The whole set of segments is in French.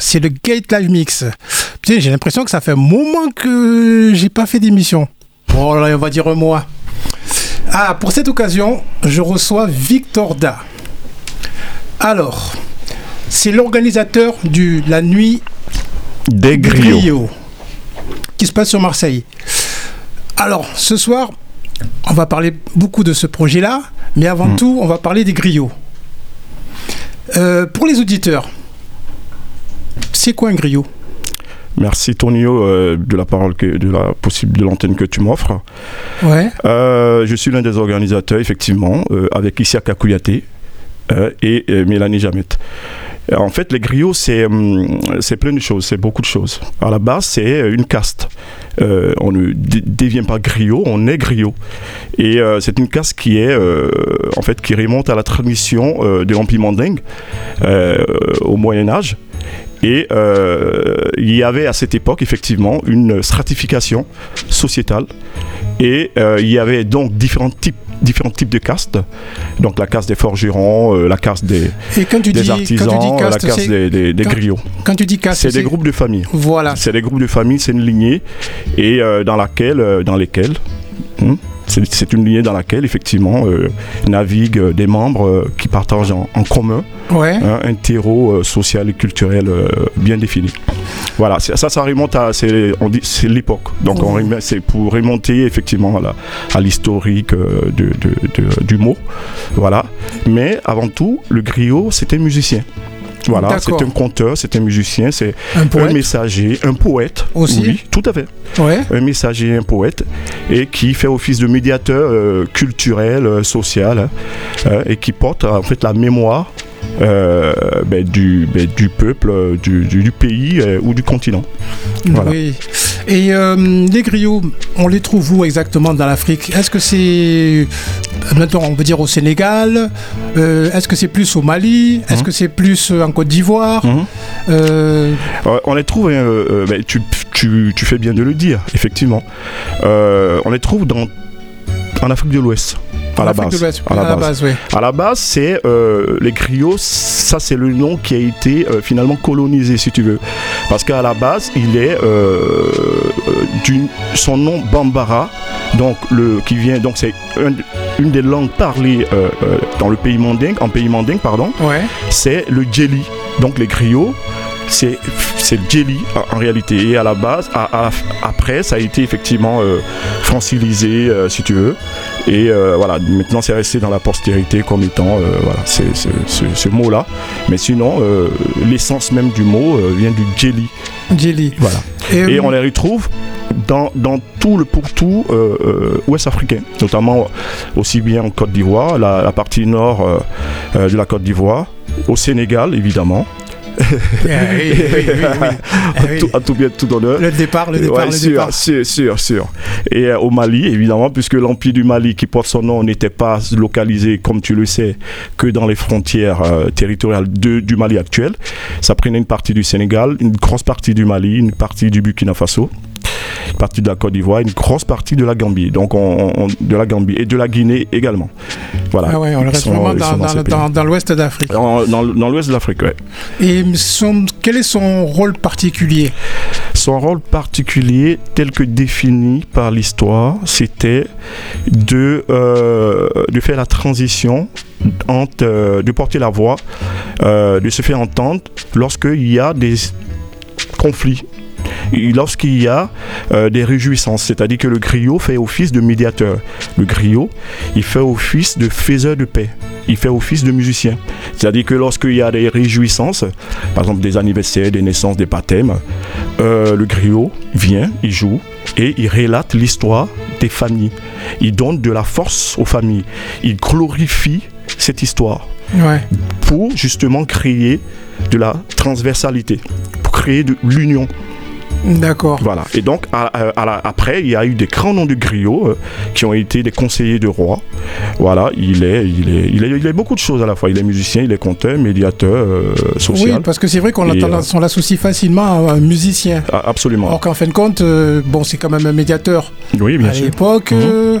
c'est le Gate Live Mix. Putain, j'ai l'impression que ça fait un moment que j'ai pas fait d'émission. Bon, là, on va dire un mois. Ah, pour cette occasion, je reçois Victor Da. Alors, c'est l'organisateur de la nuit des griots. qui se passe sur Marseille. Alors, ce soir, on va parler beaucoup de ce projet-là, mais avant Hmm. tout, on va parler des griots. Euh, pour les auditeurs, c'est quoi un griot? Merci Tonio euh, de la parole que, de la possible de l'antenne que tu m'offres. Ouais. Euh, je suis l'un des organisateurs effectivement euh, avec euh, et Mélanie Jamet. En fait, les griots, c'est hum, c'est plein de choses, c'est beaucoup de choses. À la base, c'est une caste. Euh, on ne devient pas griot, on est griot. Et euh, c'est une caste qui est, euh, en fait, qui remonte à la transmission euh, de l'Empire mandingue au Moyen Âge. Et euh, il y avait à cette époque effectivement une stratification sociétale et euh, il y avait donc différents types, différents types de castes. Donc la caste des forgerons, euh, la caste des, Et quand tu des dis, artisans, quand tu dis la caste, des, des- des quand- griots. quand tu dis caste, C'est des groupes de familles. Voilà. C'est des groupes de familles, c'est une lignée et euh, dans laquelle, euh, dans lesquelles, hmm, c'est une lignée dans laquelle effectivement euh, naviguent euh, des membres euh, qui partagent en, en commun Ouais. hein, un terreau euh, social et culturel bien défini. Voilà, ça, ça remonte à c'est l'époque. Donc c'est pour remonter effectivement à l'historique du mot. Voilà. Mais avant tout, le griot, c'était musicien. Voilà, c'est un conteur, c'est un musicien, c'est Un messager, un poète. Aussi Oui, tout à fait. Ouais. Un messager, un poète, et qui fait office de médiateur euh, culturel, euh, social, hein, euh, et qui porte en fait la mémoire euh, ben, du, ben, du peuple, du, du- du pays euh, ou du continent. Voilà. Oui. Et euh, les griots, on les trouve où exactement dans l'Afrique? Est-ce que c'est, maintenant on peut dire au Sénégal? Euh, Est-ce que c'est plus au Mali? Est-ce Mhm. que c'est plus euh, en Côte d'Ivoire? Euh, Euh, on les trouve, euh, ben, tu, tu- tu fais bien de le dire, effectivement. On les trouve dans, en Afrique de l'Ouest. À en la base. de l'Ouest, À la base. base, oui. À la base, c'est euh, les griots, ça c'est le nom qui a été euh, finalement colonisé, si tu veux. Parce qu'à la base, il est euh, son nom Bambara, donc le qui vient, donc c'est un- une des langues parlées dans le pays mandingue, en pays mandingue, pardon, Ouais. c'est le djeli. Donc les griots, c'est le djeli en, en réalité. Et à la base, à- à- après, ça a été effectivement euh, francilisé, euh, si tu veux. Et euh, voilà, maintenant c'est resté dans la postérité comme étant ce, ce mot-là. Mais sinon, l'essence même du mot vient du djeli. Jelly. Voilà. Et, Et on les retrouve dans, dans tout le pourtour euh, euh, ouest africain, notamment aussi bien en Côte d'Ivoire, la, la partie nord euh, de la Côte d'Ivoire, au Sénégal évidemment, à tout bien tout. Le départ, le départ, Ouais, le sûr, départ. sûr, sûr, sûr. Et euh, au Mali, évidemment, puisque l'Empire du Mali, qui porte son nom, n'était pas localisé, comme tu le sais, que dans les frontières euh, territoriales de- du Mali actuel. Ça prenait une partie du Sénégal, une grosse partie du Mali, une partie du Burkina Faso, une partie de la Côte d'Ivoire, une grosse partie de la Gambie, donc on, on- de la Gambie et de la Guinée également. Voilà. Ah ouais, on reste sont- vraiment dans, l'ouest d'Afrique. Dans, dans l'ouest de l'Afrique, ouais. Et son, quel est son rôle particulier? Son rôle particulier, tel que défini par l'histoire, c'était de, euh, de faire la transition, entre, euh, de porter la voix, euh, de se faire entendre lorsqu'il y a des conflits. Lorsqu'il y a euh, des réjouissances, c'est-à-dire que le griot fait office de médiateur. Le griot, il fait office de faiseur de paix. Il fait office de musicien. C'est-à-dire que lorsqu'il y a des réjouissances, par exemple des anniversaires, des naissances, des baptêmes, euh, le griot vient, il joue et il relate l'histoire des familles. Il donne de la force aux familles. Il glorifie cette histoire Ouais. pour justement créer de la transversalité, pour créer de l'union. D'accord. Voilà. Et donc, à- à- à la- après, il y a eu des grands noms de griots euh, qui ont été des conseillers de roi. Voilà, il est, il, est, il, est, il est beaucoup de choses à la fois. Il est musicien, il est conteur, médiateur euh, Oui, social. parce que c'est vrai qu'on on l'associe facilement à un musicien. Ah, absolument. Or qu'en fin de compte, euh, bon, c'est quand même un médiateur oui, bien à sûr. l'époque, Mhm. euh,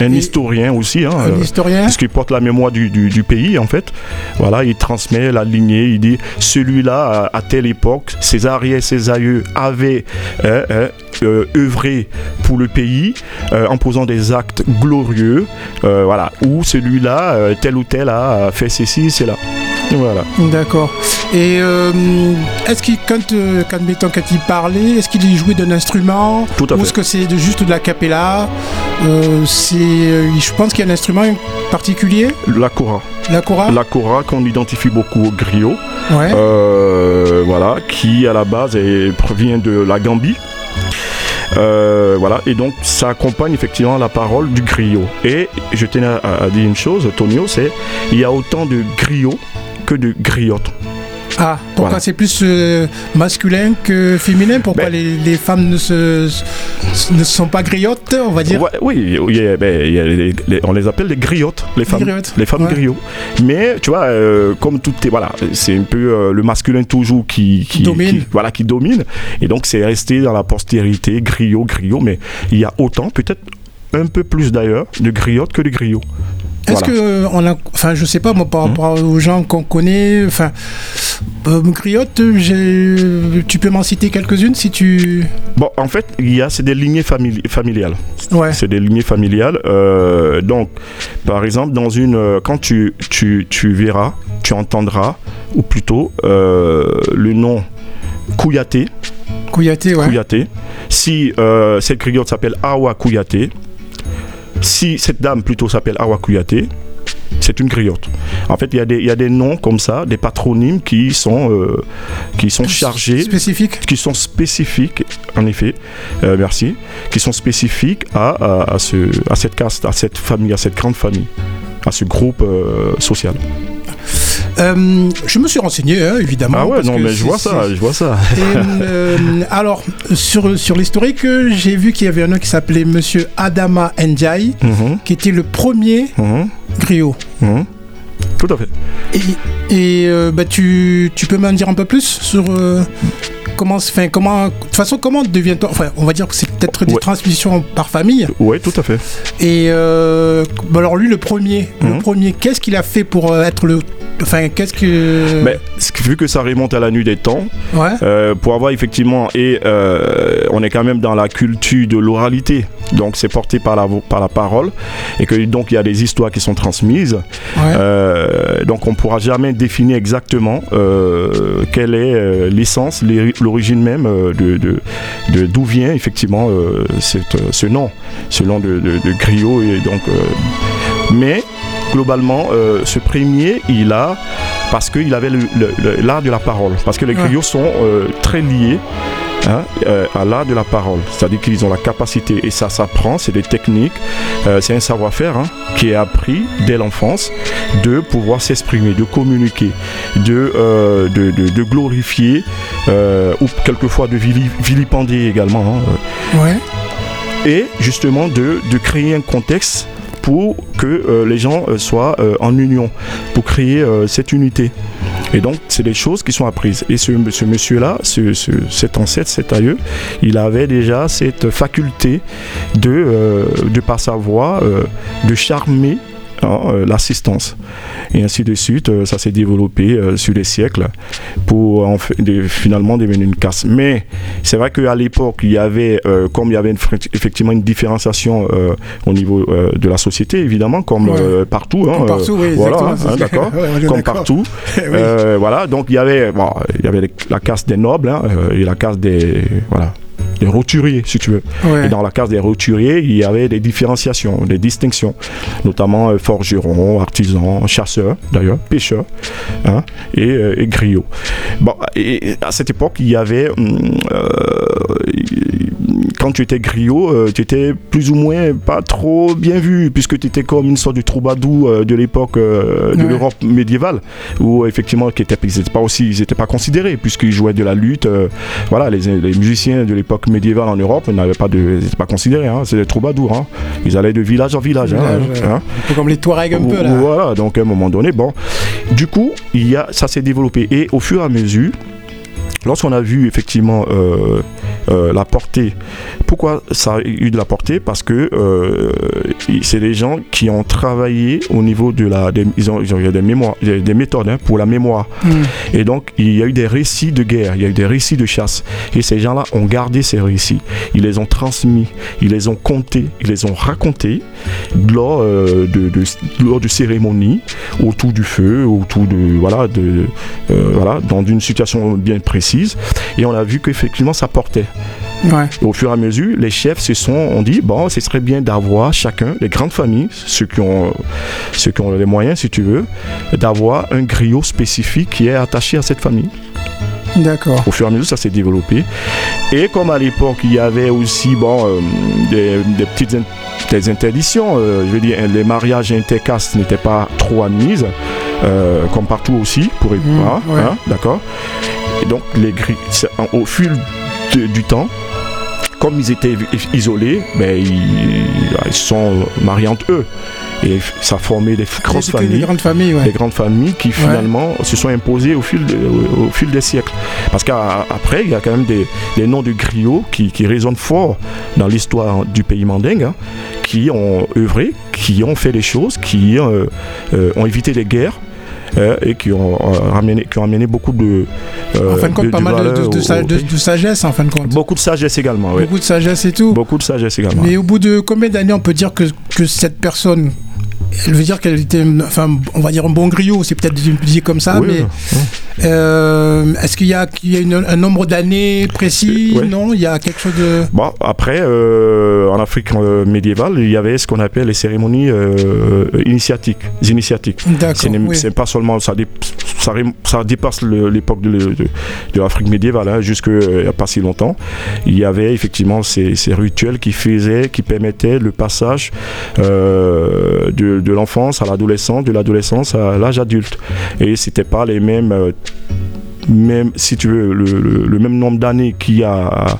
Un historien aussi. Hein, un euh, historien. parce qu'il porte la mémoire du, du- du pays en fait. Voilà, il transmet la lignée, il dit celui-là à, à telle époque, ses arrières, ses aïeux avaient hein, hein, euh, œuvré pour le pays euh, en posant des actes glorieux, euh, voilà, ou celui-là, euh, tel ou tel a fait ceci, cela. Voilà. D'accord. Et euh, est-ce qu'il, quand, euh, quand, mettons, quand il parlait, est-ce qu'il jouait d'un instrument? Tout à Ou est-ce que c'est juste de la capella Euh, c'est, euh, Je pense qu'il y a un instrument particulier, La Cora. la cora? La Cora qu'on identifie beaucoup au griot, Ouais. euh, voilà, qui à la base est- provient de la Gambie. Euh, voilà, et donc ça accompagne effectivement la parole du griot. Et je tenais à, à dire une chose, Tonio, c'est il y a autant de griots que de griottes. Ah, pourquoi voilà. c'est plus euh, masculin que féminin? Pourquoi Ben- les, les femmes ne, se, ne sont pas griottes, on va dire? Oui, y a- ben, il y a les- les- on les appelle les griottes, les femmes, griottes, les femmes ouais. Mais tu vois, euh, comme tout est, voilà, c'est un peu euh, le masculin toujours qui, qui Domine. qui- voilà, qui domine. Et donc c'est resté dans la postérité, griot, griot. Mais il y a autant, peut-être un peu plus d'ailleurs, de griottes que de griots. Est-ce Voilà. que euh, on a, enfin, je sais pas moi par Mhm. rapport aux gens qu'on connaît, enfin, euh, griotte, tu peux m'en citer quelques-unes si tu, Bon, en fait, il y a, c'est des lignées famili- familiales. ouais, C'est des lignées familiales. Euh, donc, par exemple, dans une, quand tu, tu, tu verras, tu entendras, ou plutôt euh, le nom Kouyaté, Kouyaté, ouais, Kouyaté. Si cette griotte s'appelle Awa Kouyaté, si cette dame plutôt s'appelle Awa Kouyaté, c'est une griotte. En fait, il y, a des- il y a des noms comme ça, des patronymes qui sont, euh, qui sont chargés spécifique. qui sont spécifiques, en effet, euh, merci, qui sont spécifiques à, à, à ce, à cette caste, à cette famille, à cette grande famille, à ce groupe euh, social. Euh, je me suis renseigné, hein, évidemment. ah ouais, parce non, que mais je vois ça, je vois ça. Et, euh, alors, sur, sur l'historique, j'ai vu qu'il y avait un homme qui s'appelait Monsieur Adama Ndiaye, Mhm, qui était le premier mhm, griot. mhm. Tout à fait. Et, et, euh, bah, tu, tu peux m'en dire un peu plus sur euh, comment, enfin, comment, de toute façon, comment devient-on, enfin, on va dire que c'est peut-être des Ouais. transmissions par famille. Oui, tout à fait. Et euh, bah, alors lui, le premier, le Mhm. premier, qu'est-ce qu'il a fait pour euh, être le, enfin, qu'est-ce que, Mais vu que ça remonte à la nuit des temps, ouais, euh, pour avoir effectivement, et euh, on est quand même dans la culture de l'oralité, donc c'est porté par la, par la parole, et que donc il y a des histoires qui sont transmises. ouais. Euh, donc on ne pourra jamais définir exactement quelle est l'essence, l'origine même euh, de d'où vient effectivement euh, cette, euh, ce nom, ce nom de, de, de griot. Et donc, mais globalement, ce premier, il a parce qu'il avait l'art de la parole, parce que les griots sont très liés. Hein, euh, à l'art de la parole, c'est-à-dire qu'ils ont la capacité, et ça s'apprend, c'est des techniques, euh, c'est un savoir-faire hein, qui est appris dès l'enfance de pouvoir s'exprimer, de communiquer, de, euh, de, de- de glorifier ou quelquefois de vili- vilipender également. hein, ouais. et justement de, de créer un contexte pour que euh, les gens euh, soient euh, en union, pour créer cette unité. Et donc, c'est des choses qui sont apprises. Et ce, monsieur-là, ce, ce- cet ancêtre, cet aïeux, il avait déjà cette faculté de, euh, par sa voix, euh, de charmer hein, euh, l'assistance. Et ainsi de suite, euh, ça s'est développé euh, sur les siècles pour en fait, de- finalement devenir une casse. Mais c'est vrai qu'à l'époque, il y avait, comme il y avait une effectivement une différenciation au niveau de la société, évidemment, comme Ouais. partout. hein, Comme partout, oui, voilà, hein, d'accord. Ouais, Comme partout. Oui. Voilà, donc il y avait, bon, il y avait la caste des nobles et la caste des, voilà, des roturiers, si tu veux. Et dans la case des roturiers, il y avait des différenciations, des distinctions, notamment euh, forgerons, artisans, chasseurs, d'ailleurs, pêcheurs hein, et, euh, et, griots. Bon, et à cette époque, il y avait, hum, euh, quand tu étais griot, tu étais plus ou moins pas trop bien vu, puisque tu étais comme une sorte de troubadour de l'époque de l'Europe médiévale, où effectivement, ils n'étaient pas aussi, ils pas considérés, puisqu'ils jouaient de la lutte. voilà, les, les musiciens de l'époque médiévale en Europe n'avaient pas de, pas considérés, hein, c'est des troubadours. Hein. Ils allaient de village en village. Hein, un peu comme les Touaregs un peu là. Voilà, donc à un moment donné, bon, du coup, il y a, ça s'est développé et au fur et à mesure, lorsqu'on a vu effectivement euh, euh, la portée. Pourquoi ça a eu de la portée? Parce que euh, c'est des gens qui ont travaillé au niveau de la. ils, ont, ils des, mémoires, des méthodes hein, pour la mémoire. Hmm. Et donc, il y a eu des récits de guerre, il y a eu des récits de chasse. Et ces gens-là ont gardé ces récits. Ils les ont transmis, ils les ont comptés, ils les ont racontés lors, euh, de, lors de cérémonies autour du feu, autour de. Voilà, de, voilà dans une situation bien précise. Et on a vu qu'effectivement, ça portait. Au fur et à mesure, les chefs se sont ont dit bon, ce serait bien d'avoir chacun, les grandes familles, ceux qui ont, ceux qui ont les moyens, si tu veux, d'avoir un griot spécifique qui est attaché à cette famille. D'accord. Au fur et à mesure, ça s'est développé. Et comme à l'époque, il y avait aussi bon, euh, des, petites des interdictions, euh, je veux dire, les mariages intercastes n'étaient pas trop admises, euh, comme partout aussi, pour mmh, hein, d'accord. Et donc, les gris, au fil du temps, comme ils étaient isolés, ben, ils, sont mariés entre eux. Et ça formé des grosses familles. Des grandes familles, Des grandes familles qui finalement se sont imposées au fil, au, fil des siècles. Parce qu'après, il y a quand même des, noms de griots qui, résonnent fort dans l'histoire du pays mandingue, hein, qui ont œuvré, qui ont fait des choses, qui euh, euh, ont évité des guerres et qui ont, euh, ramené, qui ont amené beaucoup de. Euh, en fin de compte, pas mal de, sagesse en fin de compte. Beaucoup de sagesse également, oui. Beaucoup de sagesse et tout. Beaucoup de sagesse également. Mais au bout de combien d'années on peut dire que, que cette personne elle veut dire qu'elle était, enfin, on va dire un bon griot, c'est peut-être dit comme ça, mais euh, est-ce qu'il y a, un nombre d'années précis? Non, il y a quelque chose de. Bon, après, euh, en Afrique euh, médiévale, il y avait ce qu'on appelle les cérémonies initiatiques. initiatiques. C'est pas seulement ça, ça, dépasse l'époque de, l'Afrique médiévale, hein, jusqu'à il n'y a pas si longtemps. Il y avait effectivement ces, ces, rituels qui faisaient, qui permettaient le passage de de, l'enfance à l'adolescence, de l'adolescence à l'âge adulte. Et c'était pas les mêmes euh, même si tu veux le, même nombre d'années qu'il y a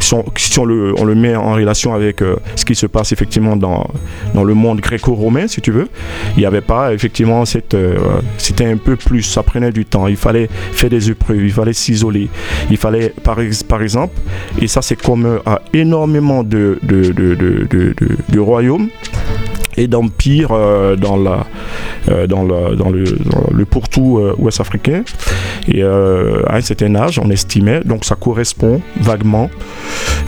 si, on, le, on, le, met en relation avec euh, ce qui se passe effectivement dans, dans le monde gréco-romain si tu veux. Il n'y avait pas effectivement cette euh, c'était un peu plus ça prenait du temps. Il fallait faire des épreuves il fallait s'isoler. Il fallait par, exemple et ça c'est commun à énormément de, de, de, de royaumes et d'empire euh, dans, la, euh, dans, dans, le, le pourtour euh, ouest africain. Et à un certain âge, on estimait, donc ça correspond vaguement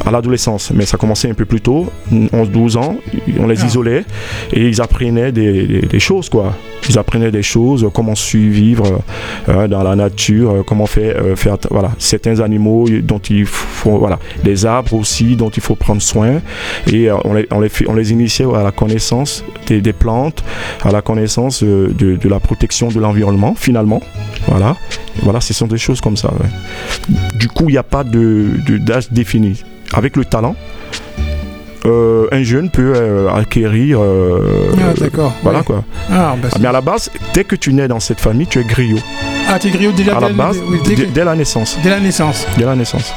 à l'adolescence, mais ça commençait un peu plus tôt, 11-12 ans, on les ah. isolait et ils apprenaient des, des, choses, quoi. Ils apprenaient des choses, comment survivre dans la nature, comment faire, faire voilà, certains animaux dont il faut, voilà, des arbres aussi dont il faut prendre soin. Et on les, on les, on les initiait à la connaissance des, plantes, à la connaissance euh, de, la protection de l'environnement, finalement. Voilà, voilà, ce sont des choses comme ça. Du coup, il n'y a pas d'âge de, d'âge défini. Avec le talent, euh, un jeune peut euh, acquérir. ah, d'accord. Voilà quoi. Ah, bah, ah, mais à la base, dès que tu nais dans cette famille, tu es griot. Ah, tu es griot déjà à la base, dès, la naissance. Dès la naissance. Dès la naissance.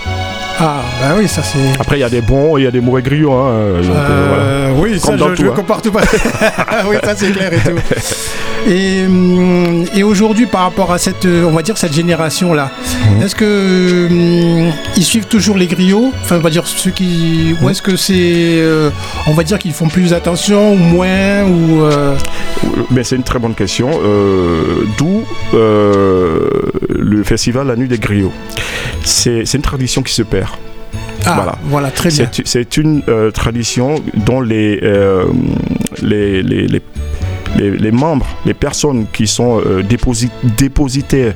Ah, bah oui, ça c'est. Après, il y a des bons et il y a des mauvais griots. Hein, euh, euh, oui, ça, je, je hein. compare tout. oui, ça c'est clair et tout. Et, hum, et aujourd'hui, par rapport à cette, euh, on va dire cette génération-là, mhm. est-ce que hum, ils suivent toujours les griots? Enfin, on va dire ceux qui, ou mhm. est-ce que c'est, on va dire qu'ils font plus attention ou moins ou Mais c'est une très bonne question. D'où le festival La Nuit des Griots. C'est une tradition qui se perd. Ah, voilà. voilà, très bien. C'est une euh, tradition dont euh, les, les, les, les, membres, les personnes qui sont euh, dépositaires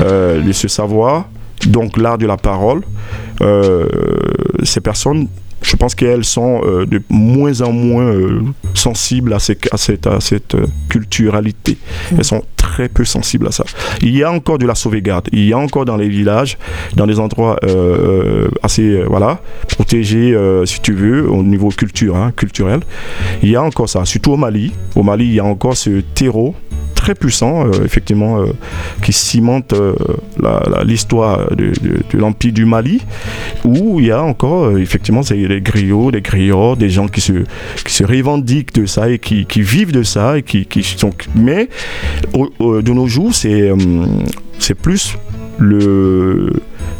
de ce savoir, donc l'art de la parole, euh, ces personnes je pense qu'elles sont euh, de moins en moins euh, sensibles à, à cette, à cette euh, culturalité. Mm. Elles sont très peu sensibles à ça. Il y a encore de la sauvegarde. Il y a encore dans les villages, dans des endroits assez voilà, protégés, si tu veux, au niveau culture, hein, culturel. Il y a encore ça. Surtout au Mali. Au Mali, il y a encore ce terreau très puissant, euh, effectivement, euh, qui cimente euh, l'histoire de, de- l'Empire du Mali, où il y a encore, effectivement, c'est des griots, des griots, des gens qui se, revendiquent de ça et qui, vivent de ça, et qui, sont... Mais de nos jours, c'est plus le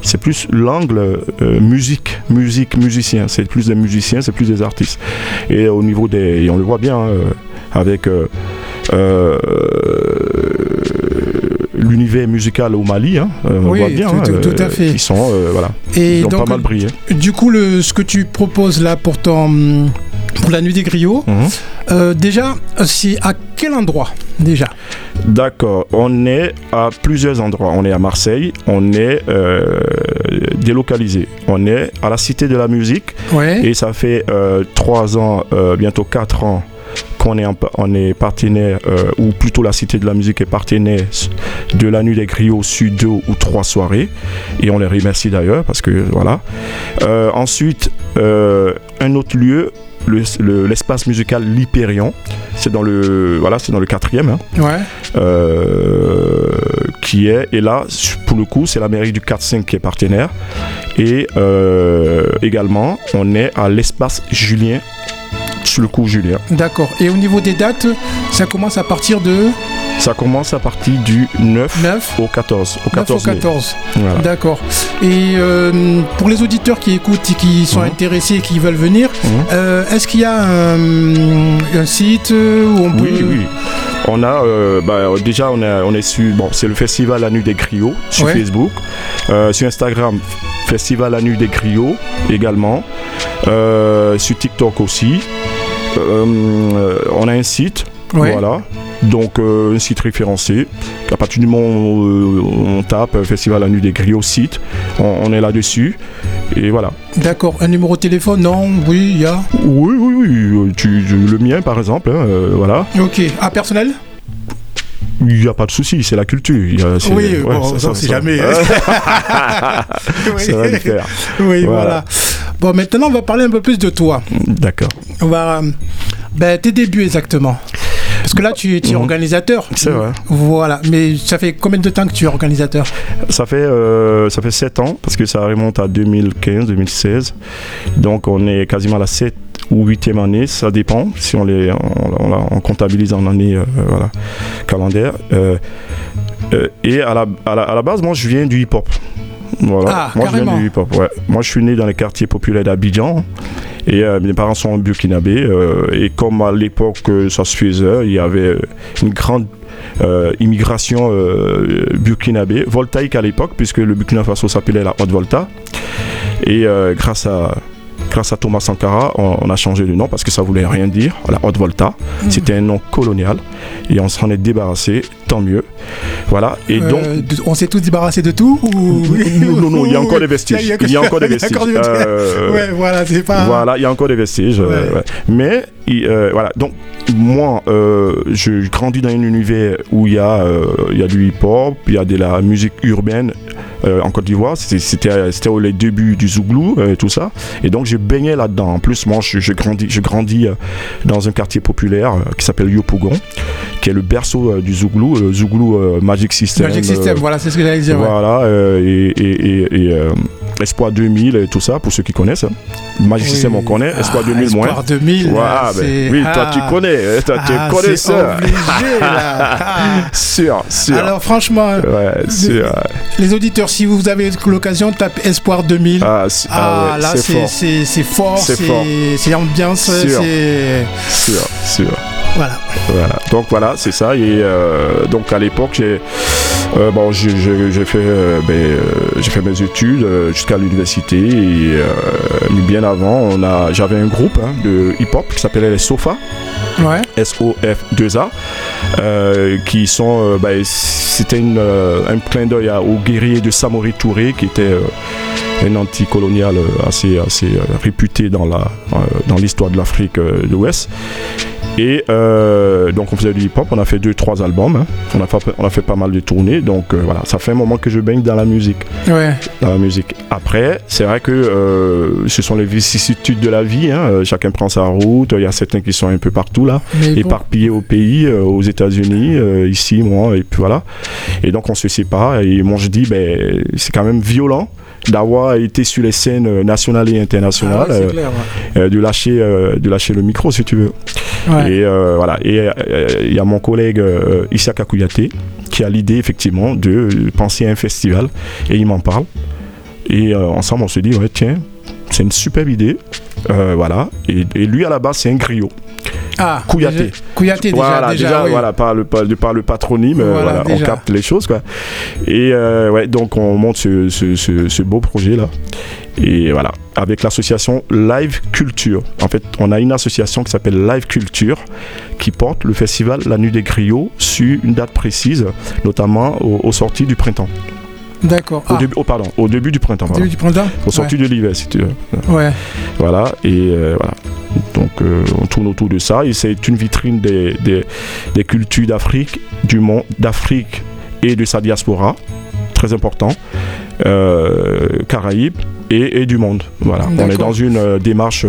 c'est plus l'angle musique musique musicien. C'est plus des musiciens c'est plus des artistes. Et au niveau des et on le voit bien hein, avec l'univers musical au Mali hein, euh, on Oui, voit bien tout- tout- tout à fait. ils sont euh, voilà Et ils ont donc, pas mal brillé du coup, le, ce que tu proposes là pour ton, pour la nuit des griots, Mhm. euh, déjà, c'est à quel endroit déjà? D'accord, on est à plusieurs endroits. On est à Marseille, on est euh, délocalisé. On est à la Cité de la Musique Ouais. et ça fait euh, trois ans, euh, bientôt quatre ans qu'on est, en on est partenaire, euh, ou plutôt la Cité de la Musique est partenaire de la Nuit des Griots sur deux ou trois soirées. Et on les remercie d'ailleurs parce que voilà. Euh, ensuite, euh, un autre lieu, le- le- l'espace musical L'Hyperion. C'est dans le voilà, c'est dans le quatrième. hein Ouais. euh, qui est, et là, pour le coup, c'est la mairie du 4-5 qui est partenaire. Et euh, également, on est à l'espace Julien, sur le coup Julien. D'accord. Et au niveau des dates, ça commence à partir de Ça commence à partir du 9 9, au 14. Au 9 au 14 mai. 14. Voilà. D'accord. Et euh, pour les auditeurs qui écoutent et qui sont Mhm. intéressés et qui veulent venir, Mhm. euh, est-ce qu'il y a un, un site où on peut... Oui, oui. On a euh, bah, déjà on, a, on est sur bon c'est le festival La Nuit des Griots sur Ouais. Facebook, sur Instagram Festival La Nuit des Griots également, Euh, sur TikTok aussi. Euh, on a un site Ouais. Voilà. Donc euh, un site référencé. À partir du moment où on tape Festival La Nuit des Griots site, on, on est là-dessus. Et voilà. D'accord. Un numéro de téléphone? Non, oui, il y a. Oui, oui, oui. Tu, le mien par exemple. hein, voilà. Ok. Ah, personnel? Il n'y a pas de souci, c'est la culture. a- Oui, ouais, bon, ça- jamais. Oui. Ça va faire. Oui, Voilà. voilà. Bon, maintenant, on va parler un peu plus de toi. D'accord. On va. euh, Ben, tes débuts exactement. Parce que là, tu, tu es Mhm. organisateur. C'est vrai. Voilà. Mais ça fait combien de temps que tu es organisateur? Ça fait, euh, ça fait 7 ans, parce que ça remonte à 2015-2016. Donc on est quasiment à la 7 ou 8e année, ça dépend, si on, les, on, on la- on comptabilise en année euh, voilà, calendaire. Euh, euh, et à la, à, la, à la base, moi je viens du hip-hop. Voilà. Ah, moi je viens du hip-hop, ouais. Moi je suis né dans les quartiers populaires d'Abidjan. Et euh, mes parents sont burkinabés. euh, et comme à l'époque euh, ça se faisait, il y avait une grande immigration burkinabé, voltaïque à l'époque, puisque le Burkina Faso s'appelait la Haute Volta. Et grâce à grâce à Thomas Sankara, on, on a changé de nom parce que ça voulait rien dire. La Haute Volta, c'était un nom colonial. Et on s'en est débarrassé, tant mieux. Voilà. Et Euh, donc on s'est tous débarrassé de tout ou... non, non, non, il y a encore des vestiges. Il y a- encore des vestiges. Euh, Ouais, voilà, c'est pas. voilà, il y a encore des vestiges. euh, Ouais. Mais, euh, voilà. Donc, moi, euh, je grandis dans un univers où il y, a, euh, y a du hip-hop, il y a de la musique urbaine en Côte d'Ivoire. C'était- les débuts du Zouglou et tout ça. Et donc, je baignais là-dedans. En plus, moi, je, je grandis, je grandis dans un quartier populaire qui s'appelle Yopougon, qui est le berceau du Zouglou, Zouglou euh, Magic System. Magic System, euh, voilà, c'est ce que j'allais dire. voilà, euh, et, et- et- et, Espoir 2000 et tout ça, pour ceux qui connaissent. hein. Magic Oui. System, on connaît. Espoir Ah, 2000 moins. Espoir 2000. là, Voilà, ben, oui, toi ah. tu connais, hein, toi tu Ah, connaisseur. c'est obligé, là. Ah. Sûr, sûr. Alors franchement, ouais, sûr. les auditeurs, si vous avez l'occasion, tapez Espoir 2000. Ah, Ah, ah ouais, là, c'est fort. c'est- fort, C'est ambiance, c'est... Sûr, sûr. Voilà. Voilà. Donc voilà, c'est ça. Et euh, donc à l'époque, j'ai euh, bon, fait, euh, ben, j'ai fait mes études euh, jusqu'à l'université et euh, mais bien avant, on a, j'avais un groupe hein, de hip-hop qui s'appelait les Sofa. Ouais. SOF2A, euh, qui sont, bah, c'était un clin d'œil au guerrier de Samori Touré, qui était un anticolonial assez, assez réputé dans, la, dans l'histoire de l'Afrique de l'Ouest. Et euh, donc on faisait du hip-hop, on a fait deux, trois albums, hein. on, a fait, on a fait pas mal de tournées, donc euh, voilà, ça fait un moment que je baigne dans la musique Ouais. dans la musique. Après, c'est vrai que euh, ce sont les vicissitudes de la vie. hein. Chacun prend sa route. Il y a certains qui sont un peu partout là, Mais bon, éparpillés au pays, aux États-Unis, ici, moi, et puis voilà. Et donc on se sépare. Et moi je dis, ben, c'est quand même violent d'avoir été sur les scènes euh, nationales et ah internationales, ouais, c'est euh, clair. ouais. euh, de lâcher, de lâcher le micro si tu veux. Ouais. Et voilà. Et il y a mon collègue Issa Kouyaté qui a l'idée effectivement de penser à un festival et il m'en parle. Et ensemble on se dit ouais tiens c'est une superbe idée. Voilà. Et, et lui à la base c'est un griot. Ah, Kouyaté. Kouyaté, déjà. voilà, déjà, oui. voilà, par le, par, de par le patronyme, euh, Voilà, on capte les choses quoi. Et euh, ouais, donc on monte ce, ce- ce- ce beau projet là. Et voilà, avec l'association Live Culture. En fait, on a une association qui s'appelle Live Culture qui porte le festival La Nuit des Griots sur une date précise, notamment au, aux sorties du printemps. D'accord. Au Ah, début, oh, pardon, au début du printemps. début voilà. du printemps? Aux sorties de l'hiver, si tu veux. Ouais. Voilà, et euh, voilà. Donc euh, on tourne autour de ça et c'est une vitrine des, des, des cultures d'Afrique, du monde, d'Afrique et de sa diaspora, très important, euh, Caraïbes et, et du monde. Voilà, on est dans une démarche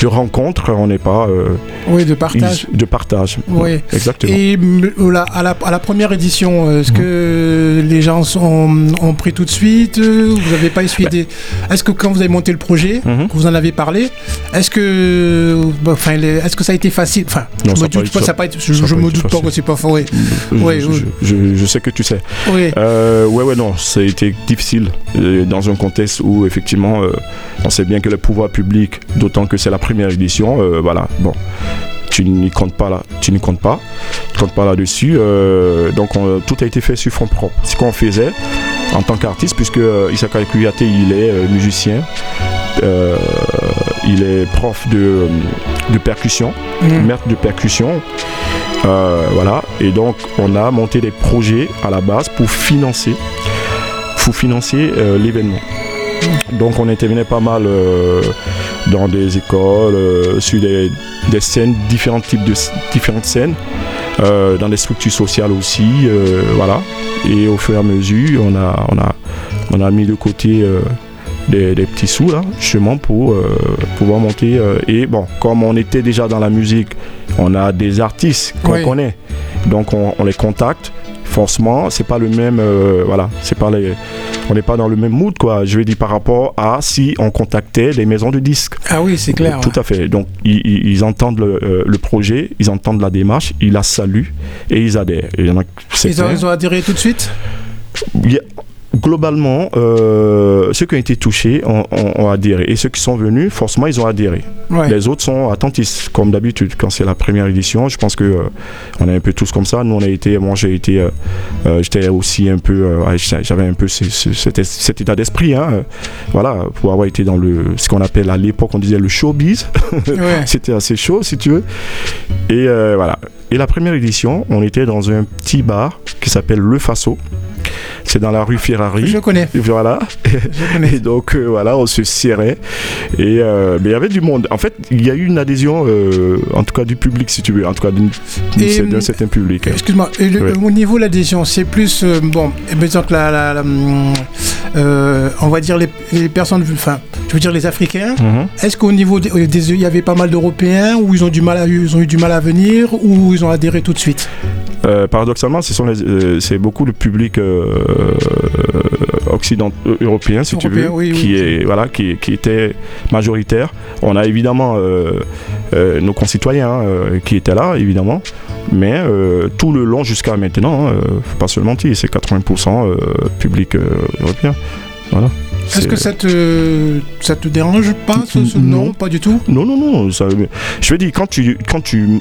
de rencontre, on n'est pas euh, Oui, de partage. de partage. Oui. Exactement. Et euh, à, la, à la première édition, euh, est-ce que les gens sont, ont pris tout de suite Vous n'avez pas essuyé des... Est-ce que quand vous avez monté le projet, Mhm. que vous en avez parlé, est-ce que, bah, enfin, est-ce que ça a été facile Enfin, Non, je me doute pas, ça pas été- je, je me doute pas que c'est pas faux. Oui. Je- sais que tu sais. oui. Euh, ouais, ouais, non, ça a été difficile euh, dans un contexte où effectivement, euh, on sait bien que le pouvoir public, d'autant que c'est la première édition, euh, voilà, bon, tu n'y comptes pas là, tu n'y comptes pas, tu comptes pas là-dessus. euh, donc on- tout a été fait sur fond propre. Ce qu'on faisait en tant qu'artiste, puisque euh, Isaka Kouyaté, il est euh, musicien. euh, il est prof de, de percussion, Mhm. maître de percussion. Euh, voilà, et donc on a monté des projets à la base pour financer, pour financer euh, l'événement. Donc on intervenait pas mal euh, dans des écoles, euh, sur des, des scènes, différents types de différentes scènes, euh, dans des structures sociales aussi, euh, voilà. Et au fur et à mesure, on a, on a, on a mis de côté euh, des, des petits sous là, justement pour euh, pouvoir monter. euh, et bon, comme on était déjà dans la musique, on a des artistes qu'on Oui. connaît, donc on, on les contacte. Forcément, c'est pas le même, euh, voilà, c'est pas les, on n'est pas dans le même mood quoi. Je veux dire par rapport à si on contactait des maisons de disques. Ah oui, c'est clair. Tout à fait. Donc ils, entendent le, le projet, ils entendent la démarche, ils la saluent et ils adhèrent. Et il y en a Ils ont, certains- ils ont adhéré tout de suite? Globalement, euh, ceux qui ont été touchés ont, ont- ont adhéré. Et ceux qui sont venus, forcément, ils ont adhéré. Ouais. Les autres sont attentifs, comme d'habitude, quand c'est la première édition. Je pense que euh, on est un peu tous comme ça. Nous, on a été, moi, j'ai été, euh, j'étais aussi un peu, j'avais un peu ce- ce- cet, état d'esprit, hein, voilà, pour avoir été dans le, ce qu'on appelle à l'époque, on disait le showbiz. Ouais. C'était assez chaud, si tu veux. Et voilà. Et la première édition, on était dans un petit bar qui s'appelle Le Faso. C'est dans la rue Ferrari. Je connais. Voilà. Je connais. Et donc euh, voilà, on se serrait. Et euh, mais il y avait du monde. En fait, il y a eu une adhésion, euh, en tout cas du public, si tu veux, en tout cas d'un certain public. Excuse-moi, Ouais. au niveau de l'adhésion, c'est plus, bon, eh ben, disons que la, la- la, hum, on va dire les, les personnes, enfin, je veux dire les Africains, Mhm. est-ce qu'au niveau des, des- il y avait pas mal d'Européens, ou ils ont, du mal à, ils ont eu du mal à venir, ou ils ont adhéré tout de suite? Euh, paradoxalement, ce sont les, euh, c'est beaucoup le public euh, occident européen, si tu veux, Européen, oui, qui oui. est voilà, qui, qui était majoritaire. On a évidemment euh, nos concitoyens hein, qui étaient là, évidemment, mais tout le long jusqu'à maintenant, hein, faut pas se le mentir, c'est 80% euh, public européen. Est-ce que ça te, ça te dérange pas ce, ce Non. nom Pas du tout? Non, non, non. ça- je veux dire, quand tu, quand tu,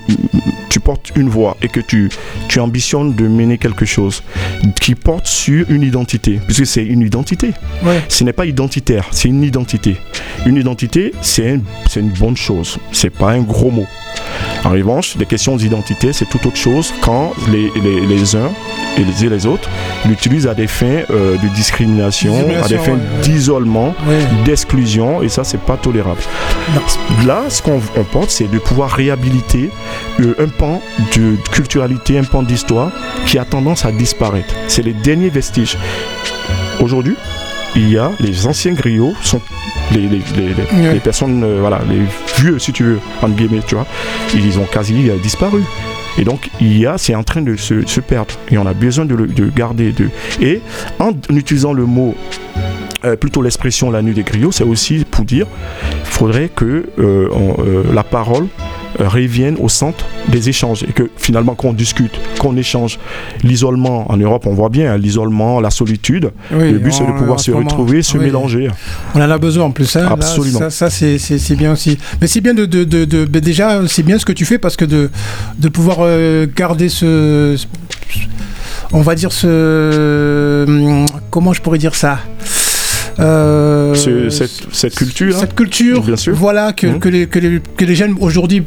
tu portes une voix et que tu, tu ambitionnes de mener quelque chose qui porte sur une identité, puisque c'est une identité, Ouais. ce n'est pas identitaire, c'est une identité. Une identité, c'est un- c'est une bonne chose, c'est pas un gros mot. En revanche, les questions d'identité, c'est tout autre chose quand les, les, les uns et les, et les autres l'utilisent à des fins euh, de discrimination, à des fins ouais, d'isolement, Ouais. d'exclusion, et ça, c'est pas tolérable. Non. Là, ce qu'on on porte, c'est de pouvoir réhabiliter euh, un pan de culturalité, un pan d'histoire qui a tendance à disparaître. C'est les derniers vestiges. Aujourd'hui, il y a les anciens griots, sont les, les, les- les- Ouais. les personnes, euh, voilà, les vieux, si tu veux, entre guillemets, tu vois, ils ont quasi euh, disparu. Et donc, il y a, c'est en train de se, se perdre. Et on a besoin de le de garder. De... Et en utilisant le mot euh, plutôt l'expression la nuit des griots, c'est aussi pour dire il faudrait que euh, on- euh, la parole euh, revienne au centre des échanges et que finalement qu'on discute, qu'on échange. L'isolement en Europe, on voit bien hein, l'isolement, la solitude. Oui, le but c'est de pouvoir se moment, retrouver, se oui. mélanger. On en a besoin en plus. Hein. Là, Absolument. ça, ça, c'est- bien aussi. Mais c'est bien de, de, de- déjà, c'est bien ce que tu fais parce que de, de pouvoir euh, garder ce, ce- on va dire ce, hum, comment je pourrais dire ça? Euh, Ce- cette, cette culture. cette culture, Bien sûr. voilà que, Mhm. que, les, que, les, que les jeunes aujourd'hui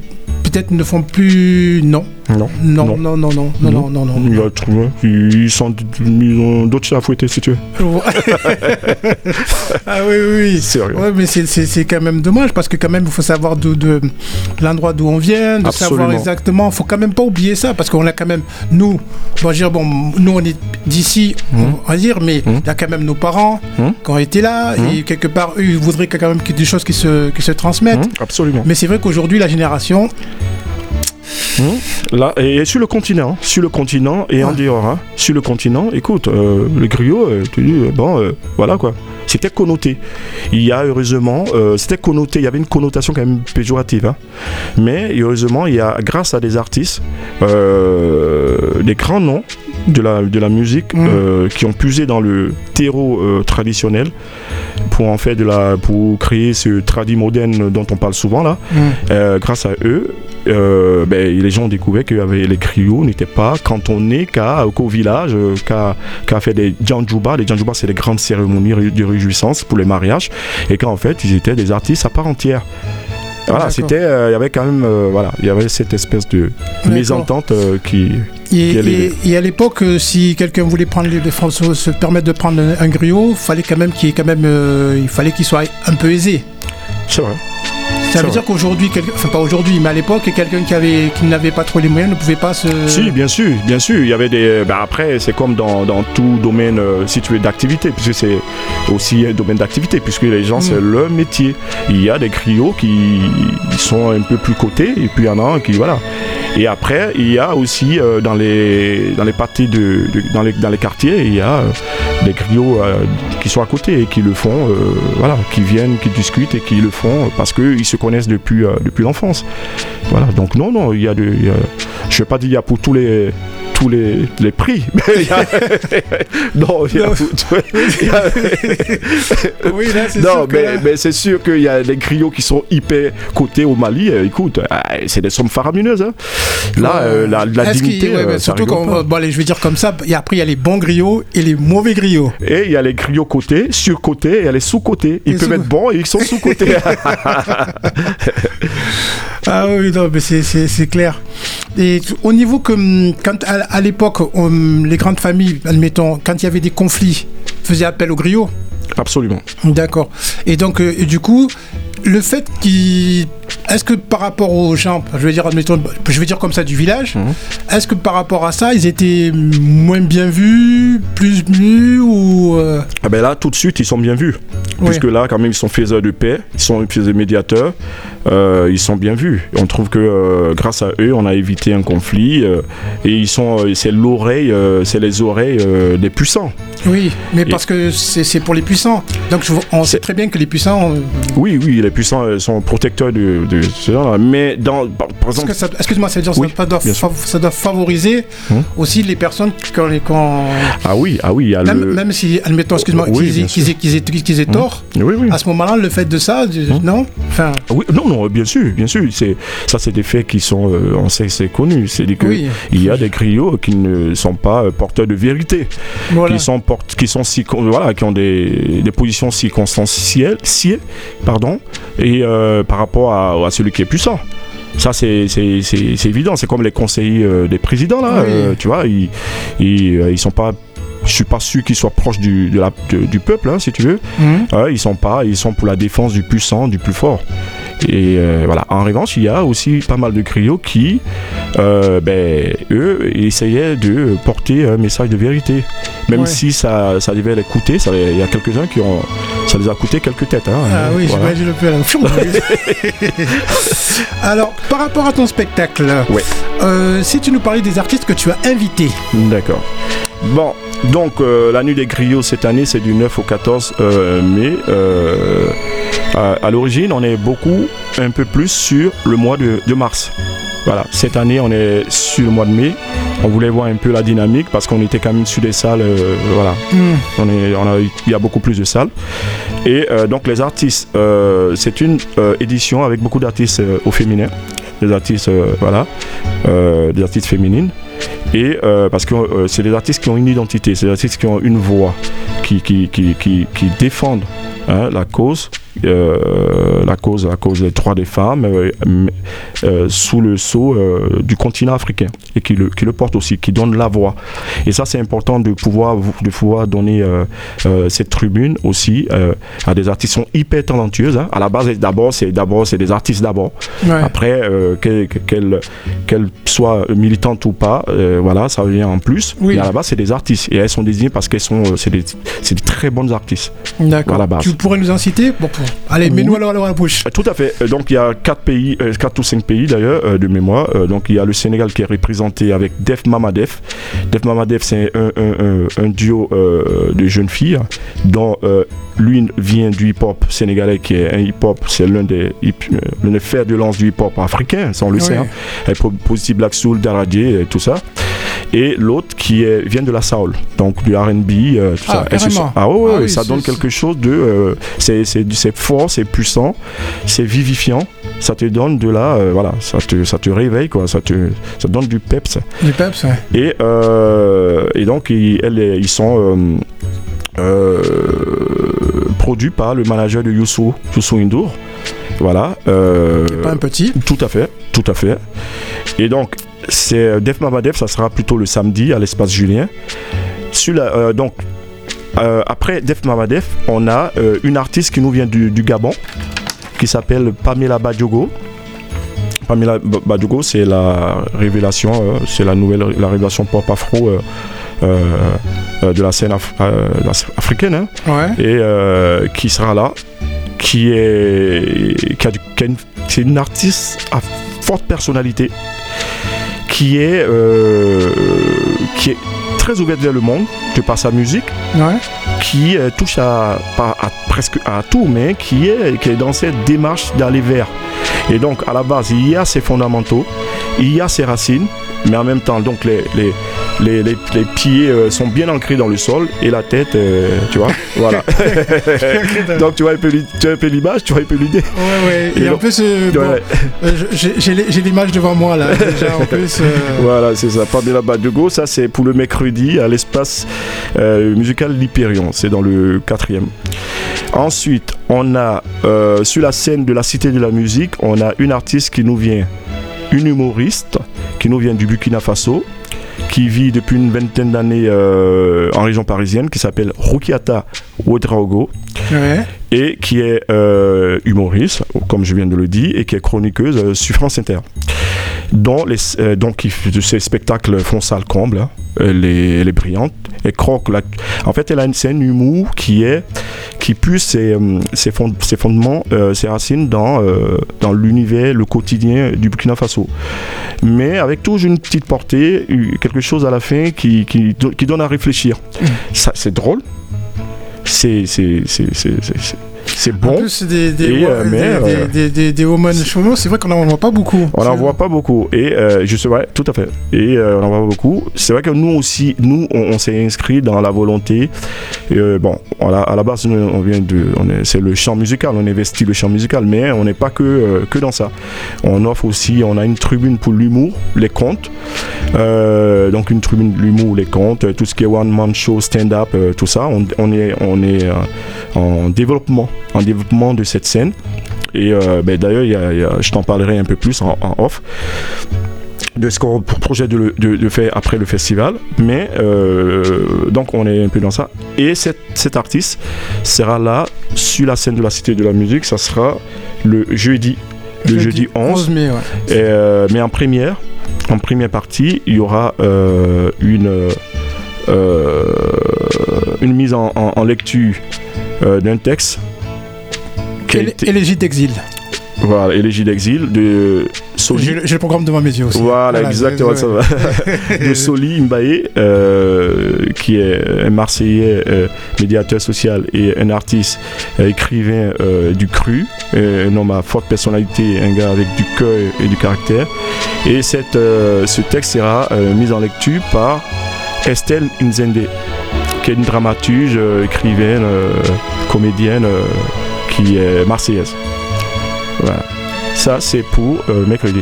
peut-être ne font plus. Non, Non. non, Non. non, non, non, non, non, non. Il va trouver. Ils, sont, ils ont d'autres chats à fouetter si tu veux. ah oui, oui. Sérieux. Ouais, mais c'est- quand même dommage parce que quand même il faut savoir d'où- de, l'endroit d'où on vient, de savoir Absolument. exactement. faut quand même pas oublier ça parce qu'on a quand même nous, bon, dire, bon, nous on est d'ici, on va dire, mais il Mhm. y a quand même nos parents Mhm. qui ont été là et quelque part eux ils voudraient quand même ait des choses qui se, qui se transmettent. Hum, absolument. Mais c'est vrai qu'aujourd'hui la génération, Là, et, et sur le continent, sur le continent et en dehors, hein, sur le continent, écoute, euh, le griot, euh, tu dis, euh, bon, euh, voilà quoi. C'était connoté. Il y a heureusement, c'était connoté, il y avait une connotation quand même péjorative. hein. Mais heureusement, il y a, grâce à des artistes, des grands noms de la, de la musique euh, qui ont puisé dans le terreau traditionnel pour en faire de la, pour créer ce tradit moderne dont on parle souvent là. Euh, grâce à eux, euh, ben, les gens ont découvert que avait- les griots n'étaient pas cantonnés qu'à, qu'au village, euh, qu'à, qu'à faire des djanjouba. Les djanjouba, c'est des grandes cérémonies ré- de réjouissance pour les mariages. Et qu'en fait, ils étaient des artistes à part entière. Voilà, c'était, euh, il y avait quand même, euh, voilà, il y avait cette espèce de mésentente euh, qui, Et, et- à l'époque, euh, si quelqu'un voulait prendre les, Français, se permettre de prendre un, un griot, fallait quand même qu'il quand même, euh, il fallait qu'il soit un peu aisé. c'est vrai. Ça C'est veut dire qu'aujourd'hui, enfin pas aujourd'hui, mais à l'époque, quelqu'un qui avait, qui n'avait pas trop les moyens ne pouvait pas se. Si, bien sûr, bien sûr. Il y avait des. ben après, c'est comme dans, dans tout domaine, euh, si tu veux, d'activité, puisque c'est aussi un domaine d'activité, puisque les gens, c'est leur métier. Il y a des griots qui sont un peu plus cotés, et puis il y en a un qui. Voilà. Et après, il y a aussi euh, dans, les, dans les parties de, de- dans, les, dans les quartiers, il y a euh, des griots euh, qui sont à côté et qui le font, euh, voilà, qui viennent, qui discutent et qui le font parce qu'ils se connaissent depuis, euh, depuis l'enfance. Voilà, donc non, non, il y a de. il y a- je ne vais pas dire il y a pour tous les tous les, les prix, non, il y a Oui, là, c'est non, sûr mais, là- mais c'est sûr qu'il y a des griots qui sont hyper cotés au Mali. écoute, c'est des sommes faramineuses. hein. Là, euh, la, dignité. ouais, surtout quand, bon, allez, je vais dire comme ça. Et après, il y a les bons griots et les mauvais griots. Et il y a les griots cotés, sur-cotés, et il y a les sous-cotés. Ils Les peuvent sous- être bons et ils sont sous-cotés. Ah oui, non, mais c'est- clair. Et au niveau que, hum, quand à, à l'époque, hum, les grandes familles, admettons, quand il y avait des conflits, faisaient appel aux griots? Absolument. D'accord. Et donc, euh, et du coup, le fait qu'il. Est-ce que par rapport aux gens, je vais dire, admettons, je vais dire comme ça du village, Mhm. est-ce que par rapport à ça, ils étaient moins bien vus, plus vus ou. euh, Ah ben là, tout de suite, ils sont bien vus. Puisque là, quand même, ils sont faiseurs de paix, ils sont faiseurs médiateurs, euh, ils sont bien vus. On trouve que euh, grâce à eux, on a évité un conflit. et ils sont, c'est l'oreille, c'est les oreilles des puissants. Oui, mais parce que c'est pour les puissants. Donc on sait très bien que les puissants. Oui, oui, les puissants euh, sont protecteurs de, de ce genre Mais dans, par, exemple. Excuse-moi, ça, ça, doit favoriser hum. aussi les personnes quand, quand... Ah oui, ah oui. même, le... même si, admettons, excuse-moi, qu'ils aient, hum. tort, oui, oui. à ce moment-là, le fait de ça, hum. non? Enfin... oui, Non, non, bien sûr, bien sûr. Ça, c'est des faits qui sont, euh, on sait, c'est connu. C'est que il y a des griots qui ne sont pas euh, porteurs de vérité, qui sont qui sont si, voilà, qui ont des, des positions circonstancielles, pardon, et euh, par rapport à, à, celui qui est puissant. Ça, c'est évident. C'est comme les conseillers euh, des présidents, là. Euh, tu vois, ils, ils, ils, sont pas. Je suis pas sûr qu'ils soient proches du, de la, du peuple, hein, si tu veux. Mhm. ils sont pas. Ils sont pour la défense du puissant, du plus fort. Et euh, voilà. En revanche, il y a aussi pas mal de griots qui, euh, ben, eux, essayaient de porter un message de vérité. Même si ça, ça devait les coûter, il y a quelques-uns qui ont. Ça les a coûté quelques têtes. Hein, ah oui, j'imagine le peu Alors, par rapport à ton spectacle, euh, si tu nous parlais des artistes que tu as invités. D'accord. Bon, donc la nuit des griots cette année, c'est du 9 au 14 mai. Euh, à l'origine, on est beaucoup, un peu plus sur le mois de, mars. Voilà, cette année, on est sur le mois de mai. On voulait voir un peu la dynamique parce qu'on était quand même sur des salles. Euh, voilà, hmm. on est, on a, il y a beaucoup plus de salles. Et euh, donc, les artistes, c'est une édition avec beaucoup d'artistes au féminin, des artistes, voilà, des artistes féminines. Et parce que c'est des artistes qui ont une identité, c'est des artistes qui ont une voix, qui, qui, qui, qui, défendent hein, la cause euh, la cause, la cause des droits des femmes euh, euh, sous le sceau du continent africain et qui le, qui le porte aussi, qui donne la voix. Et ça, c'est important de pouvoir, de pouvoir donner cette tribune aussi à des artistes qui sont hyper talentueuses. Hein. À la base, d'abord, c'est d'abord c'est des artistes d'abord. Après, qu'elles qu'elle soient militantes ou pas, voilà, ça vient en plus. Mais à la base, c'est des artistes et elles sont désignées parce qu'elles sont, c'est des, des, très bonnes artistes. D'accord. Tu pourrais nous en citer? Bon, Allez, mets-nous à la bouche. Tout à fait. Donc il y a quatre pays, euh, quatre ou cinq pays d'ailleurs euh, de mémoire. Euh, donc il y a le Sénégal qui est représenté avec Def Mamadef. Def Mamadef, c'est un, duo de jeunes filles dont l'une vient du hip-hop sénégalais qui est un hip-hop, c'est l'un des, l'un fers de lance du hip-hop africain, ça on le sait. Hein. Avec Positive Black Soul, Daradje et tout ça et l'autre qui est, vient de la soul, donc du R&B, euh, tout ah, ça. Ah ouais, ça donne quelque chose de, euh, c'est fort, c'est puissant, c'est vivifiant. Ça te donne de la, euh, voilà, ça te, ça te réveille quoi, ça te, ça donne du peps. Du peps. Ouais. Et et donc ils, ils sont produits par le manager de Youssou, Youssou Indour. Voilà. pas un petit. Tout à fait, tout à fait. Et donc, c'est euh, Def Def, ça sera plutôt le samedi à l'espace Julien. Sur la, euh, donc, euh, après Def Def, on a une artiste qui nous vient du, Gabon, qui s'appelle Pamela Badjogo. Pamela Badjogo, c'est la révélation, c'est la nouvelle, la révélation pop afro. de la scène africaine hein. et qui sera là qui est qui a, c'est une artiste à forte personnalité qui est, euh, qui est très ouverte vers le monde de par sa musique, qui euh, touche à, à, presque à tout, mais qui est, qui est dans cette démarche d'aller vers. Et donc, à la base, il y a ses fondamentaux, il y a ses racines, mais en même temps, donc les, les les, les, pieds euh, sont bien ancrés dans le sol et la tête, euh, tu vois, voilà. donc tu vois un peu, l'image, tu vois un peu l'idée. Ouais, ouais. Et, en plus, euh, j'ai l'image devant moi là. Déjà, en plus, Voilà, c'est ça. Pamela Badjogo, ça c'est pour le mercredi à l'espace musical L'Hyperion. C'est dans le quatrième. Ensuite, on a sur la scène de la Cité de la Musique, on a une artiste qui nous vient, une humoriste qui nous vient du Burkina Faso qui vit depuis une vingtaine d'années euh, en région parisienne, qui s'appelle Rukiata Ouedraogo, et qui est euh, humoriste, comme je viens de le dire, et qui est chroniqueuse euh, sur France Inter. Dont les, euh, donc ces spectacles font salle comble, hein. elle, est, elle est brillante. Et croque la- en fait, elle a une scène humour qui est qui puise ses, euh, ses, fond- ses fondements, euh, ses racines dans, euh, dans l'univers, le quotidien du Burkina Faso. Mais avec toujours une petite portée, quelque chose à la fin qui, qui, do- qui donne à réfléchir. Ça, c'est drôle, c'est c'est- En bon. plus, c'est des, des, Et, euh, des, mais, des, euh, des, des- c'est vrai qu'on n'en voit pas beaucoup. On n'en voit pas beaucoup. Et euh, je sais, ouais, tout à fait. Et on n'en voit pas beaucoup. C'est vrai que nous aussi, nous, on, on s'est inscrit dans la volonté. Bon, à la, à la base, nous, on vient de, c'est le chant musical. On investit le chant musical, mais on n'est pas que que dans ça. On offre aussi, on a une tribune pour l'humour, les contes. Donc une tribune de l'humour, les contes, tout ce qui est one man show, stand-up, tout ça. On, on est, on est en développement, en développement de cette scène. Et euh, ben, d'ailleurs, je t'en parlerai un peu plus en, en off de ce qu'on projette de, de- de faire après le festival. Mais euh, donc, on est un peu dans ça. Et cette, cet artiste sera là sur la scène de la Cité de la Musique. Ça sera le jeudi, le jeudi 11. mai, ouais. Et, euh, mais en première, en première partie, il y aura euh, une, une mise en, en- en lecture d'un texte été, Élégie d'exil. voilà, Élégie d'exil de Soli. J'ai le programme devant mes yeux aussi. Voilà, exactement ça va. de Soli Mbaye, euh, qui est un Marseillais euh, médiateur social et un artiste, euh, écrivain du cru, un homme à forte personnalité, un gars avec du cœur et du caractère. Et cette, ce texte sera mis en lecture par Estelle Nzende, qui est une dramaturge, écrivaine, comédienne, qui est marseillaise. Voilà. Ça, c'est pour euh, mercredi.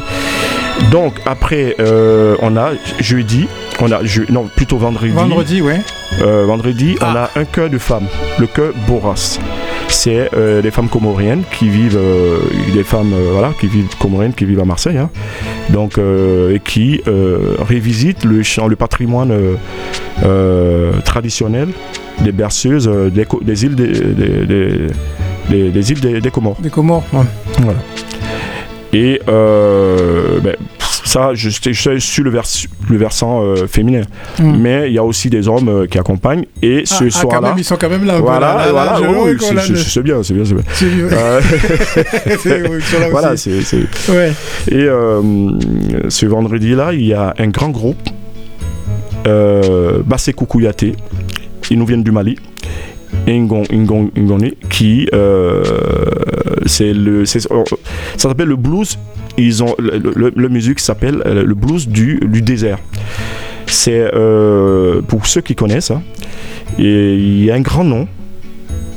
Donc, après, euh, on a jeudi, on a, je- non, plutôt vendredi. Vendredi, ouais. Euh, vendredi, on Ah. a un cœur de femmes, le cœur Boras. C'est euh, des femmes comoriennes qui vivent, euh, des femmes euh, voilà, qui vivent comoriennes, qui vivent à Marseille, hein. donc euh, et qui euh, révisitent le chant, le patrimoine euh, euh, traditionnel des berceuses euh, des, des îles des, des- des- des- des îles des, des Comores. Des Comores. ouais. Voilà. Et euh, ben, ça, je suis je suis sur le, vers, le versant euh, féminin. Mm. Mais il y a aussi des hommes euh, qui accompagnent. Et Ah, ce ah, soir-là. ils sont quand même là. Voilà, là, là, voilà, c'est- bien, c'est bien, c'est bien. c'est- voilà, c'est. Ouais. Et ce vendredi-là, il y a un grand groupe, Bassé Koukouyaté, ils nous viennent du Mali, Ngon, Ngon, Ngoni, qui, euh, c'est le, c'est- ça s'appelle le blues, ils ont, le, musique s'appelle euh, le blues du, du désert. C'est, euh, pour ceux qui connaissent, hein, il y a un grand nom,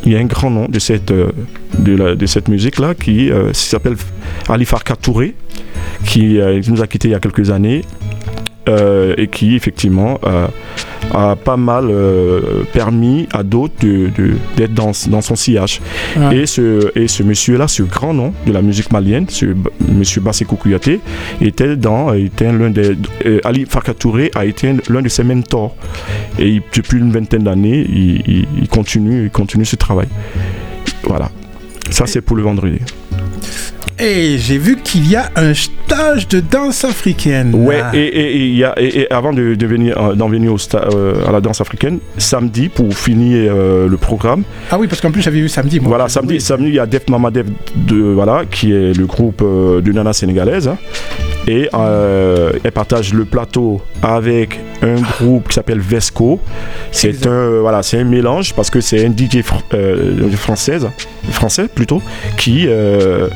il y a un grand nom de cette, de, cette musique-là qui euh, s'appelle Ali Farka Touré, qui nous a quittés il y a quelques années euh, et qui effectivement euh, a pas mal euh, permis à d'autres d'être dans, dans son sillage. Et ce, et ce monsieur-là, ce grand nom de la musique malienne, ce monsieur Bassé Koukouyaté, était dans, était l'un des, Ali Farka Touré a été l'un de ses mentors. Et il- depuis une vingtaine d'années, il, il- il continue, il continue ce travail. Voilà. Ça, c'est pour le vendredi. Et j'ai vu qu'il y a un stage de danse africaine. Ouais, Ah. et, et- et il y a, et, avant de, de venir, euh, d'en venir au sta- euh, à la danse africaine, samedi, pour finir euh, le programme, Ah oui, parce qu'en plus, j'avais vu samedi. moi. voilà, samedi, il y a Def Mama Def, de, voilà, qui est le groupe de Nana sénégalaise. hein. et elle partage le plateau avec un groupe qui s'appelle Vesco. C'est un, voilà, c'est un mélange parce que c'est un DJ fr- française, français plutôt, qui, euh,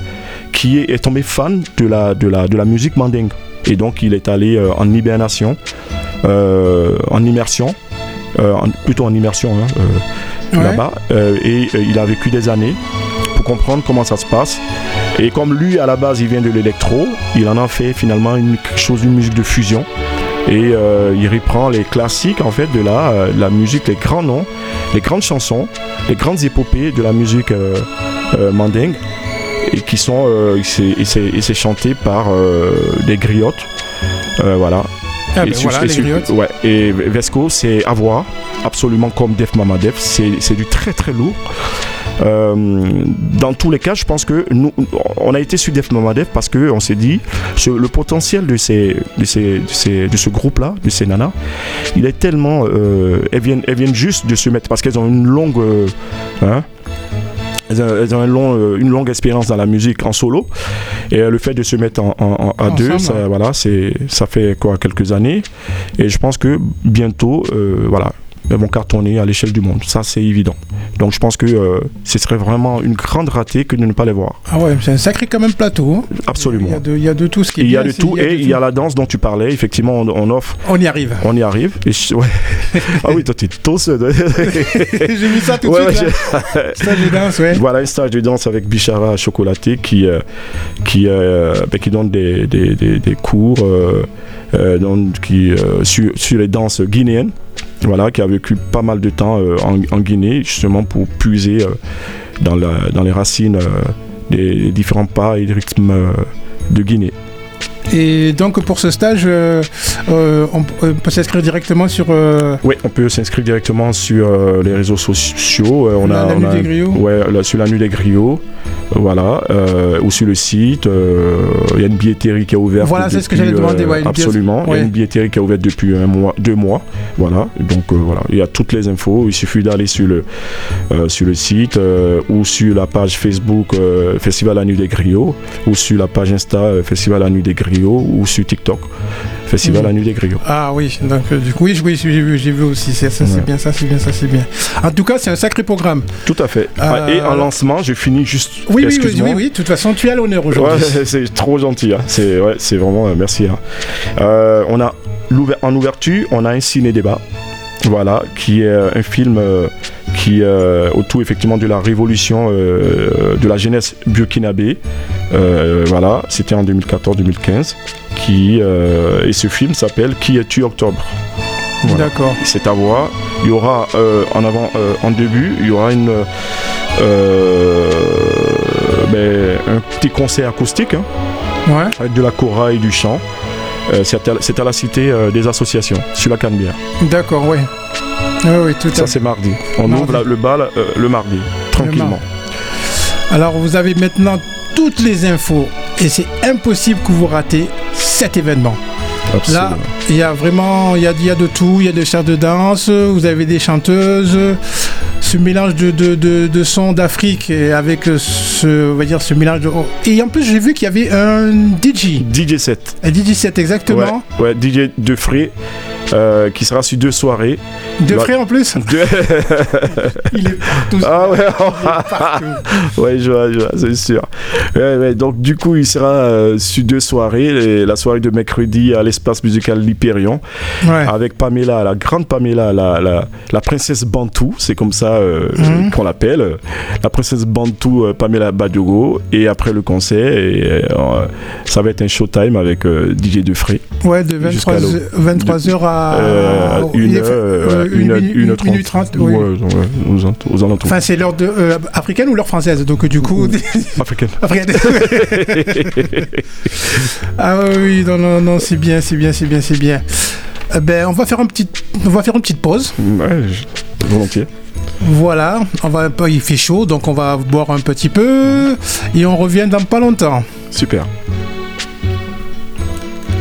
qui est, est tombé fan de la, de, la, de la musique mandingue. Et donc il est allé euh, en hibernation, euh, en immersion, euh, en- plutôt en immersion hein, Ouais. là-bas. et il a vécu des années pour comprendre comment ça se passe. Et comme lui, à la base, il vient de l'électro, il en a fait finalement une, quelque chose, une musique de fusion. Et euh, il reprend les classiques en fait de la, euh, la musique, les grands noms, les grandes chansons, les grandes épopées de la musique euh, mandingue et qui sont euh, et c'est- chanté par euh, des griottes. Euh, voilà. Ah, Et ben sur- voilà, et sur- ouais, et Vesco, c'est à voir, absolument comme Def Mama Def. C'est du très très lourd. Euh, dans tous les cas, je pense que nous, on a été sur Def Mama parce que on s'est dit le potentiel de ces, de ces, de, ces, de ce groupe-là, de ces nanas, il est tellement, euh, elles viennent, elles viennent juste de se mettre parce qu'elles ont une longue, euh, hein, elles ont, une, longue, une longue expérience dans la musique en solo. Et le fait de se mettre en, à deux, ça, voilà, ça fait quoi, quelques années. Et je pense que bientôt, voilà, vont cartonner à l'échelle du monde. Ça, c'est évident. Donc, je pense que euh, ce serait vraiment une grande ratée que de ne pas les voir. Ah ouais, c'est un sacré quand même plateau. Hein. Absolument. Il y, a de, tout ce qui est Il y a de tout et il y a la danse dont tu parlais. Effectivement, on, offre. On y arrive. On y arrive. ah oui, toi, tu es tous. J'ai mis ça tout de suite. stage de danse, ouais. Voilà, un stage de danse avec Bichara Chocolaté qui, euh, qui, euh, ben, qui donne des, des, des, cours donc, qui, sur, sur les danses guinéennes voilà, qui a vécu pas mal de temps euh, en, Guinée, justement pour puiser euh, dans, dans, les racines euh, des différents pas et des rythmes de Guinée. Et donc pour ce stage, euh, euh, on, peut s'inscrire directement sur. Euh, oui, on peut s'inscrire directement sur les réseaux sociaux. on la, a, nuit des griots. Ouais, sur la nuit des griots. Voilà, ou sur le site. Il y a une billetterie qui est ouverte. Voilà, c'est ce que j'allais demander. absolument. Il y a une billetterie qui est ouverte depuis un mois, deux mois. Voilà. Donc voilà, il y a toutes les infos. Il suffit d'aller sur le sur le site ou sur la page Facebook Festival la nuit des griots ou sur la page Insta Festival la nuit des griots ou sur TikTok. Festival La Nuit des Griots. Ah oui, donc euh, du coup, oui, oui j'ai vu, j'ai vu aussi. C'est, ça, c'est bien, ça, c'est bien, ça, c'est bien. En tout cas, c'est un sacré programme. Tout à fait. Euh, et en lancement, je finis juste. Oui, oui, oui, oui, De toute façon, tu as l'honneur aujourd'hui. c'est trop gentil. Hein. C'est, ouais, c'est vraiment euh, merci. Hein. on a en ouverture, on a un ciné-débat. Voilà, qui est un film qui euh, autour effectivement de la révolution euh, de la jeunesse burkinabé. Euh, voilà, c'était en 2014-2015. Qui et ce film s'appelle Qui es-tu Octobre? D'accord. C'est à voir. Il y aura en avant, en début, il y aura une ben, un petit concert acoustique hein, avec de la chorale et du chant. c'est à, la cité des associations sur la Canebière. D'accord, oui. Oui, tout Ça, c'est mardi. On ouvre le bal euh, le mardi, tranquillement. Alors, vous avez maintenant toutes les infos et c'est impossible que vous ratez cet événement. Absolument. Là, il y a vraiment, il y a, y a, de tout. Il y a des chars de danse, vous avez des chanteuses, ce mélange de, de, de, sons d'Afrique avec ce, on va dire, ce mélange de... Et en plus, j'ai vu qu'il y avait un DJ. DJ 7. Un DJ 7, exactement. Ouais, ouais DJ de frais. Euh, qui sera sur deux soirées. Deux frères en plus Il est partout. Ah ouais, ouais, je vois, je vois, c'est sûr. donc du coup, il sera euh, sur deux soirées. la soirée de mercredi à l'espace musical L'Hyperion, avec Pamela, la grande Pamela, la, la, la princesse Bantou, c'est comme ça euh, mhm. qu'on l'appelle. La princesse Bantou, Pamela Badiogo. Et après le concert, et, ça va être un showtime avec DJ Defray. Ouais, de 23h 23 à euh, une, euh, une, une, trente. Ouais, aux, alentours. Enfin, c'est l'heure euh, africaine ou l'heure française? Donc, du coup. Africaine. africaine. ah oui, non, non, non, c'est bien, c'est bien, c'est bien, c'est bien. ben, on va faire un petit, on va faire une petite pause. Ouais, volontiers. Voilà, on va, il fait chaud, donc on va boire un petit peu et on revient dans pas longtemps. Super.